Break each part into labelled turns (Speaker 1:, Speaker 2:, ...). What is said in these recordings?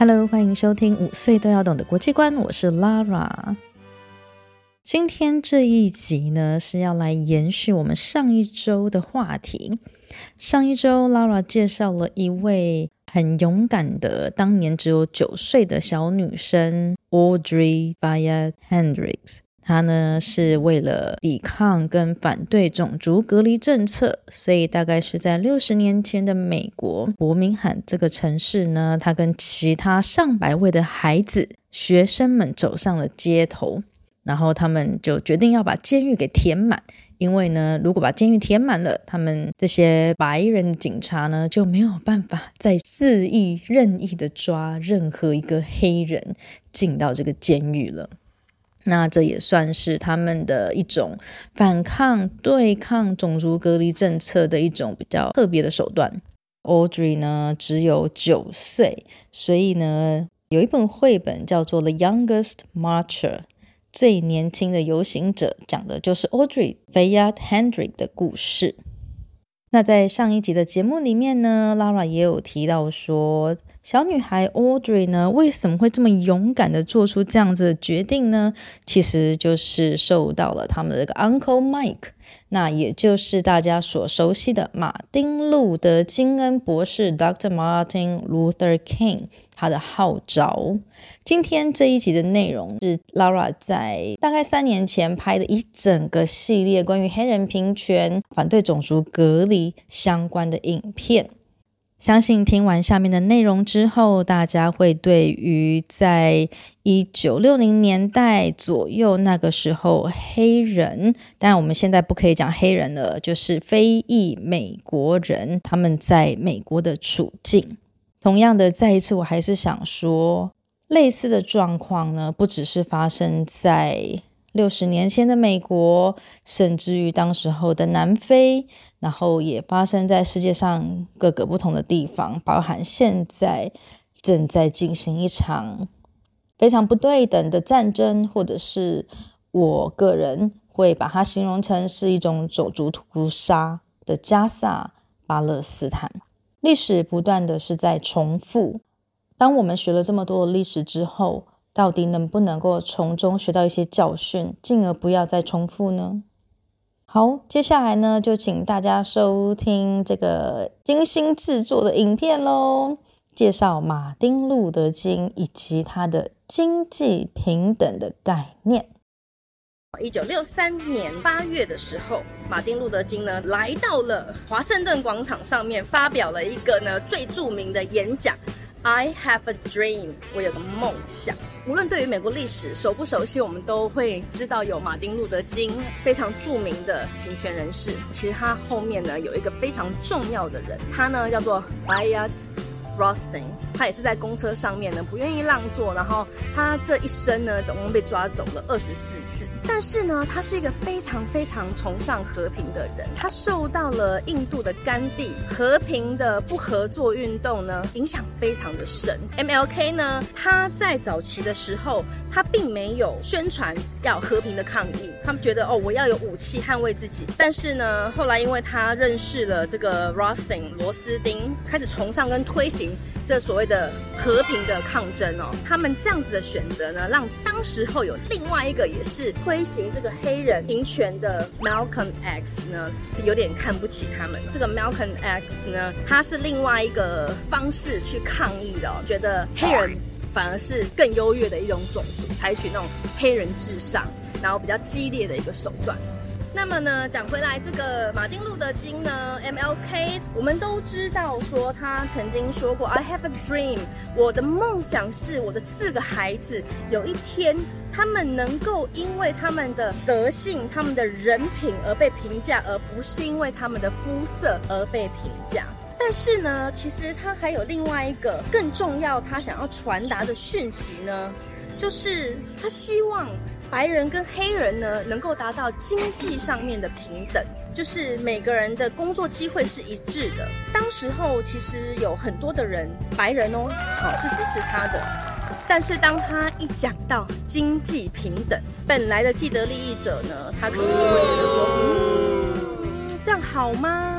Speaker 1: Hello，欢迎收听五岁都要懂的国际观，我是 Lara。今天这一集呢，是要来延续我们上一周的话题。上一周，Lara 介绍了一位很勇敢的，当年只有九岁的小女生 Audrey Via Hendricks。他呢，是为了抵抗跟反对种族隔离政策，所以大概是在六十年前的美国伯明翰这个城市呢，他跟其他上百位的孩子学生们走上了街头，然后他们就决定要把监狱给填满，因为呢，如果把监狱填满了，他们这些白人警察呢就没有办法再肆意任意的抓任何一个黑人进到这个监狱了。那这也算是他们的一种反抗、对抗种族隔离政策的一种比较特别的手段。Audrey 呢只有九岁，所以呢有一本绘本叫做《The Youngest Marcher》，最年轻的游行者，讲的就是 Audrey Fayard Hendrick 的故事。那在上一集的节目里面呢，Lara 也有提到说，小女孩 Audrey 呢，为什么会这么勇敢的做出这样子的决定呢？其实就是受到了他们的这个 Uncle Mike，那也就是大家所熟悉的马丁路德金恩博士 Dr. Martin Luther King。他的号召。今天这一集的内容是 Laura 在大概三年前拍的一整个系列关于黑人平权、反对种族隔离相关的影片。相信听完下面的内容之后，大家会对于在一九六零年代左右那个时候黑人，当然我们现在不可以讲黑人了，就是非裔美国人他们在美国的处境。同样的，再一次，我还是想说，类似的状况呢，不只是发生在六十年前的美国，甚至于当时候的南非，然后也发生在世界上各个不同的地方，包含现在正在进行一场非常不对等的战争，或者是我个人会把它形容成是一种种族屠杀的加萨巴勒斯坦。历史不断的是在重复。当我们学了这么多的历史之后，到底能不能够从中学到一些教训，进而不要再重复呢？好，接下来呢，就请大家收听这个精心制作的影片喽，介绍马丁路德金以及他的经济平等的概念。
Speaker 2: 一九六三年八月的时候，马丁路德金呢来到了华盛顿广场上面，发表了一个呢最著名的演讲。I have a dream，我有个梦想。无论对于美国历史熟不熟悉，我们都会知道有马丁路德金非常著名的平权人士。其实他后面呢有一个非常重要的人，他呢叫做 Bayard Rustin，他也是在公车上面呢不愿意让座，然后他这一生呢总共被抓走了二十四次。但是呢，他是一个非常非常崇尚和平的人。他受到了印度的甘地和平的不合作运动呢影响非常的深。MLK 呢，他在早期的时候，他并没有宣传要和平的抗议。他们觉得哦，我要有武器捍卫自己。但是呢，后来因为他认识了这个 Rustin 罗斯丁，开始崇尚跟推行这所谓的和平的抗争哦。他们这样子的选择呢，让当时候有另外一个也是推。行这个黑人平权的 Malcolm X 呢，有点看不起他们。这个 Malcolm X 呢，他是另外一个方式去抗议的，觉得黑人反而是更优越的一种种族，采取那种黑人至上，然后比较激烈的一个手段。那么呢，讲回来，这个马丁路德金呢，MLK，我们都知道说他曾经说过，I have a dream，我的梦想是我的四个孩子有一天他们能够因为他们的德性、他们的人品而被评价，而不是因为他们的肤色而被评价。但是呢，其实他还有另外一个更重要，他想要传达的讯息呢，就是他希望。白人跟黑人呢，能够达到经济上面的平等，就是每个人的工作机会是一致的。当时候其实有很多的人，白人哦，哦是支持他的。但是当他一讲到经济平等，本来的既得利益者呢，他可能就会觉得说，嗯，这样好吗？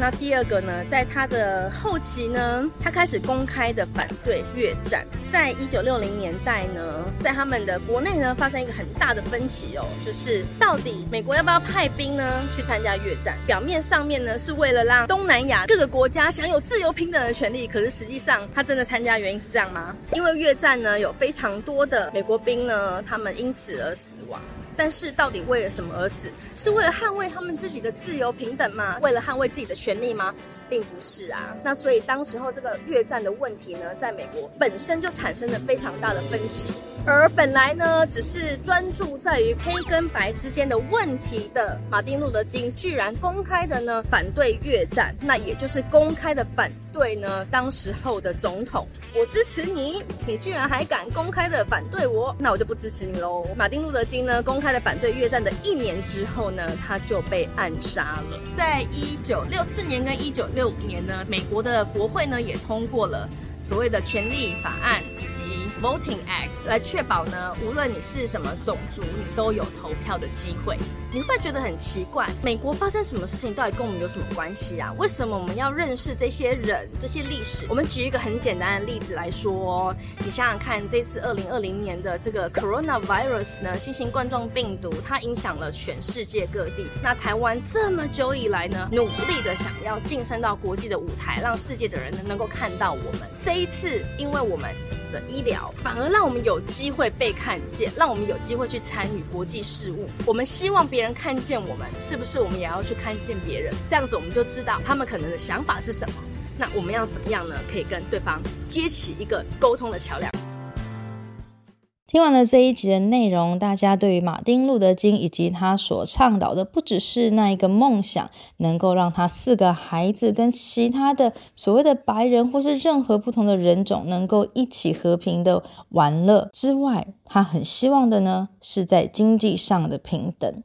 Speaker 2: 那第二个呢，在他的后期呢，他开始公开的反对越战。在一九六零年代呢，在他们的国内呢，发生一个很大的分歧哦，就是到底美国要不要派兵呢去参加越战？表面上面呢，是为了让东南亚各个国家享有自由平等的权利，可是实际上他真的参加原因是这样吗？因为越战呢，有非常多的美国兵呢，他们因此而死亡。但是到底为了什么而死？是为了捍卫他们自己的自由平等吗？为了捍卫自己的权利吗？并不是啊。那所以当时候这个越战的问题呢，在美国本身就产生了非常大的分歧。而本来呢，只是专注在于黑跟白之间的问题的马丁路德金，居然公开的呢反对越战，那也就是公开的反对呢当时候的总统。我支持你，你居然还敢公开的反对我，那我就不支持你喽。马丁路德金呢公开的反对越战的一年之后呢，他就被暗杀了。在一九六四年跟一九六六五年呢，美国的国会呢也通过了。所谓的权利法案以及 Voting Act 来确保呢，无论你是什么种族，你都有投票的机会。你会不会觉得很奇怪？美国发生什么事情到底跟我们有什么关系啊？为什么我们要认识这些人、这些历史？我们举一个很简单的例子来说，你想想看，这次二零二零年的这个 Coronavirus 呢，新型冠状病毒，它影响了全世界各地。那台湾这么久以来呢，努力的想要晋升到国际的舞台，让世界的人能够看到我们。这一次，因为我们的医疗，反而让我们有机会被看见，让我们有机会去参与国际事务。我们希望别人看见我们，是不是我们也要去看见别人？这样子我们就知道他们可能的想法是什么。那我们要怎么样呢？可以跟对方接起一个沟通的桥梁。
Speaker 1: 听完了这一集的内容，大家对于马丁路德金以及他所倡导的，不只是那一个梦想，能够让他四个孩子跟其他的所谓的白人或是任何不同的人种能够一起和平的玩乐之外，他很希望的呢，是在经济上的平等。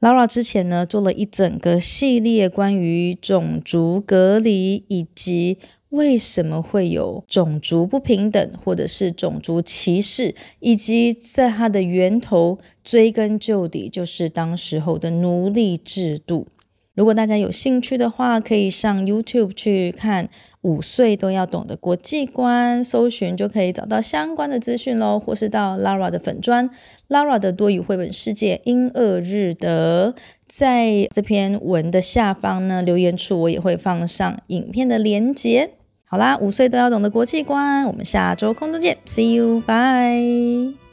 Speaker 1: Laura 之前呢，做了一整个系列关于种族隔离以及。为什么会有种族不平等，或者是种族歧视，以及在它的源头追根究底，就是当时候的奴隶制度。如果大家有兴趣的话，可以上 YouTube 去看五岁都要懂的国际观，搜寻就可以找到相关的资讯喽。或是到 Lara 的粉专 Lara 的多语绘本世界英俄日德，在这篇文的下方呢，留言处我也会放上影片的连结。好啦，五岁都要懂的国际观，我们下周空中见，See you，bye。